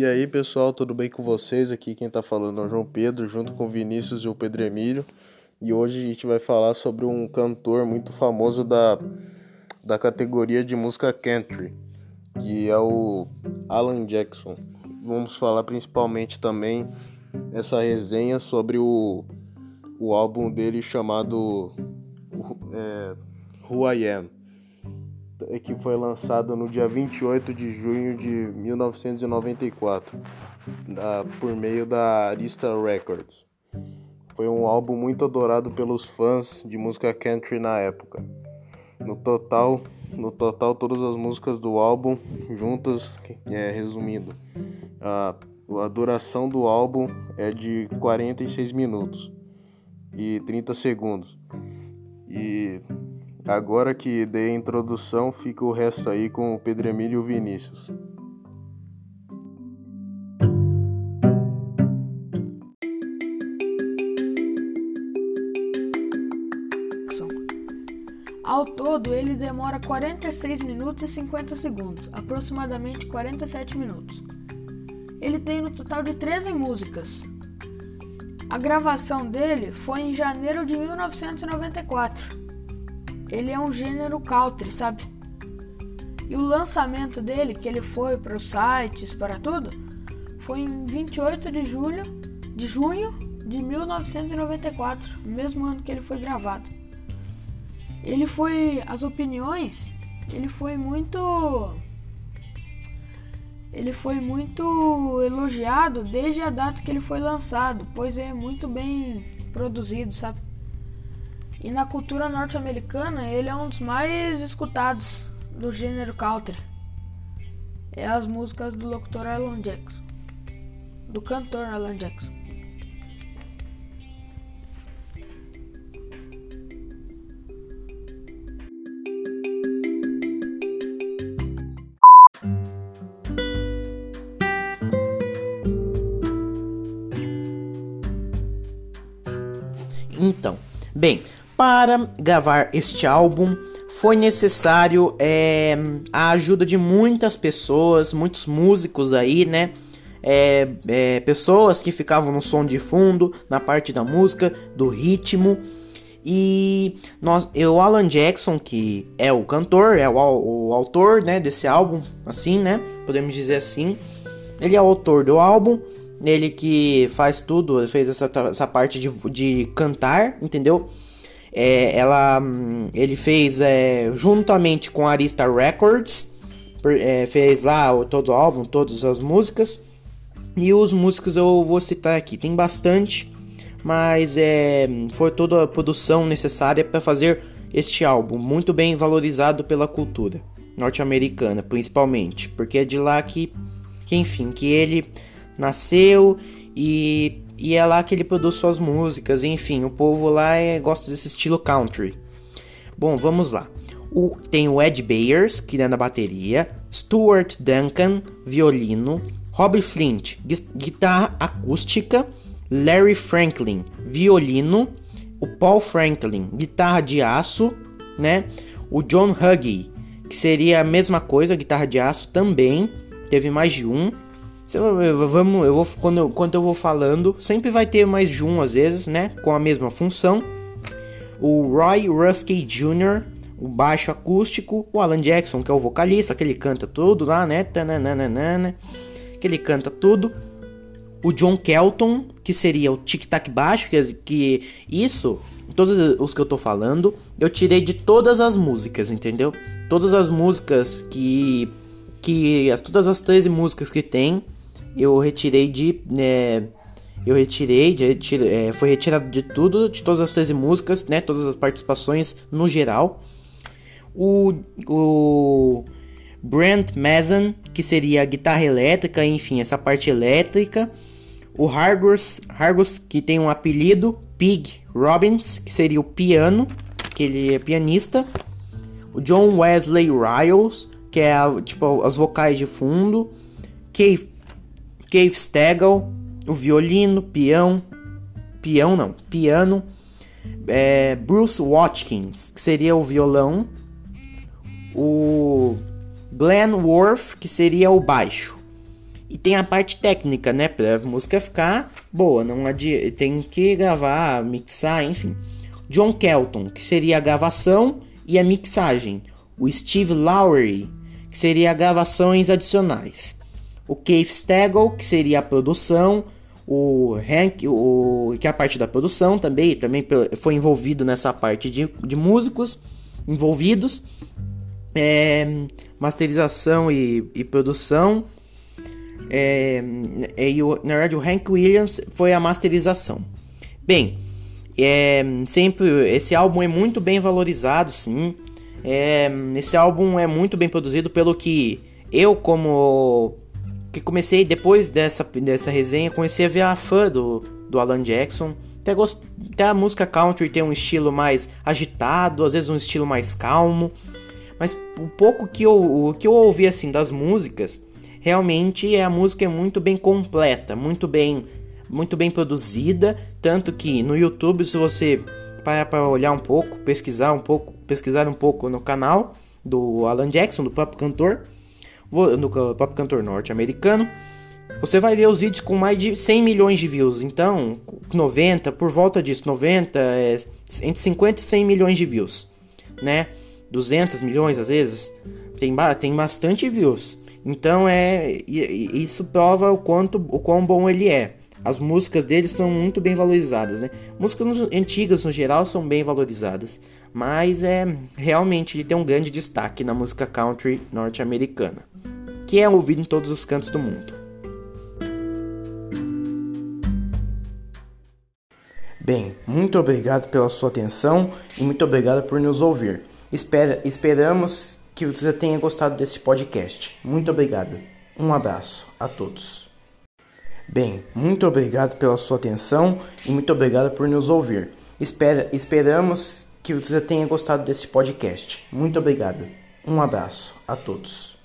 E aí pessoal, tudo bem com vocês? Aqui quem tá falando é o João Pedro, junto com o Vinícius e o Pedro Emílio. E hoje a gente vai falar sobre um cantor muito famoso da, da categoria de música country, que é o Alan Jackson. Vamos falar principalmente também essa resenha sobre o, o álbum dele chamado é, Who I Am que foi lançado no dia 28 de junho de 1994, da, por meio da Arista Records. Foi um álbum muito adorado pelos fãs de música country na época. No total, no total todas as músicas do álbum juntas, é, resumindo, a, a duração do álbum é de 46 minutos e 30 segundos. E Agora que dei a introdução, fica o resto aí com o Pedro Emílio e o Vinícius. Ao todo, ele demora 46 minutos e 50 segundos, aproximadamente 47 minutos. Ele tem no total de 13 músicas. A gravação dele foi em janeiro de 1994 ele é um gênero country, sabe? E o lançamento dele, que ele foi para os sites, para tudo, foi em 28 de julho, de junho de 1994, mesmo ano que ele foi gravado. Ele foi as opiniões, ele foi muito ele foi muito elogiado desde a data que ele foi lançado, pois é muito bem produzido, sabe? E na cultura norte-americana, ele é um dos mais escutados do gênero country. É as músicas do locutor Alan Jackson, do cantor Alan Jackson. Então, bem, para gravar este álbum foi necessário é, a ajuda de muitas pessoas, muitos músicos aí, né? É, é, pessoas que ficavam no som de fundo, na parte da música, do ritmo. E nós, o Alan Jackson, que é o cantor, é o, o autor né, desse álbum, assim, né? Podemos dizer assim. Ele é o autor do álbum, ele que faz tudo, fez essa, essa parte de, de cantar, entendeu? É, ela, ele fez é, juntamente com a Arista Records, é, fez lá o, todo o álbum, todas as músicas. E os músicos eu vou citar aqui, tem bastante, mas é, foi toda a produção necessária para fazer este álbum, muito bem valorizado pela cultura norte-americana, principalmente, porque é de lá que, que enfim, que ele nasceu e e é lá que ele produz suas músicas, enfim, o povo lá é, gosta desse estilo country. Bom, vamos lá. O, tem o Ed Bayers, que é na bateria, Stuart Duncan, violino, Rob Flint, guitarra acústica, Larry Franklin, violino, o Paul Franklin, guitarra de aço, né? O John Huggy, que seria a mesma coisa, guitarra de aço também, teve mais de um. Vamos, eu vou quando eu, quando eu vou falando, sempre vai ter mais de um às vezes, né, com a mesma função. O Roy Ruskey Jr., o baixo acústico, o Alan Jackson, que é o vocalista, que ele canta tudo lá, né? Tananana, que ele canta tudo. O John Kelton, que seria o tic-tac baixo, que, que isso, todos os que eu tô falando, eu tirei de todas as músicas, entendeu? Todas as músicas que que as todas as 13 músicas que tem eu retirei de. É, eu retirei, de, é, foi retirado de tudo, de todas as 13 músicas, né? Todas as participações no geral. O, o Brent Mason, que seria a guitarra elétrica, enfim, essa parte elétrica. O Hargus, Hargus, que tem um apelido, Pig Robbins, que seria o piano, que ele é pianista. O John Wesley Riles, que é tipo as vocais de fundo. Keith Cave Stegall, o violino, peão, peão não, piano, é, Bruce Watkins, que seria o violão, o Glenn Worth, que seria o baixo, E tem a parte técnica, né? Pra música ficar boa. Não tem que gravar, mixar, enfim. John Kelton, que seria a gravação e a mixagem. O Steve Lowry, que seria gravações adicionais. O Keith Stagel, que seria a produção. O Hank, o, que é a parte da produção também, também foi envolvido nessa parte de, de músicos envolvidos. É, masterização e, e produção. É, e o, na verdade, o Hank Williams foi a masterização. Bem, é, sempre esse álbum é muito bem valorizado, sim. É, esse álbum é muito bem produzido pelo que eu, como que comecei depois dessa, dessa resenha, comecei a ver a fã do, do Alan Jackson. Até, gost... Até a música country tem um estilo mais agitado, às vezes um estilo mais calmo. Mas o pouco que eu, o que eu ouvi assim das músicas realmente é a música é muito bem completa, muito bem, muito bem produzida, tanto que no YouTube se você parar para olhar um pouco, pesquisar um pouco, pesquisar um pouco no canal do Alan Jackson, do próprio cantor, no próprio cantor norte-americano, você vai ver os vídeos com mais de 100 milhões de views. Então, 90, por volta disso, 90, é, entre 50 e 100 milhões de views, né? 200 milhões às vezes, tem, tem bastante views. Então é isso prova o quanto o quão bom ele é. As músicas dele são muito bem valorizadas, né? Músicas antigas no geral são bem valorizadas, mas é realmente ele tem um grande destaque na música country norte-americana, que é ouvido em todos os cantos do mundo. Bem, muito obrigado pela sua atenção e muito obrigado por nos ouvir. Espera, esperamos que você tenha gostado desse podcast. Muito obrigado. Um abraço a todos. Bem, muito obrigado pela sua atenção e muito obrigado por nos ouvir. Espera, esperamos que você tenha gostado desse podcast. Muito obrigado. Um abraço a todos.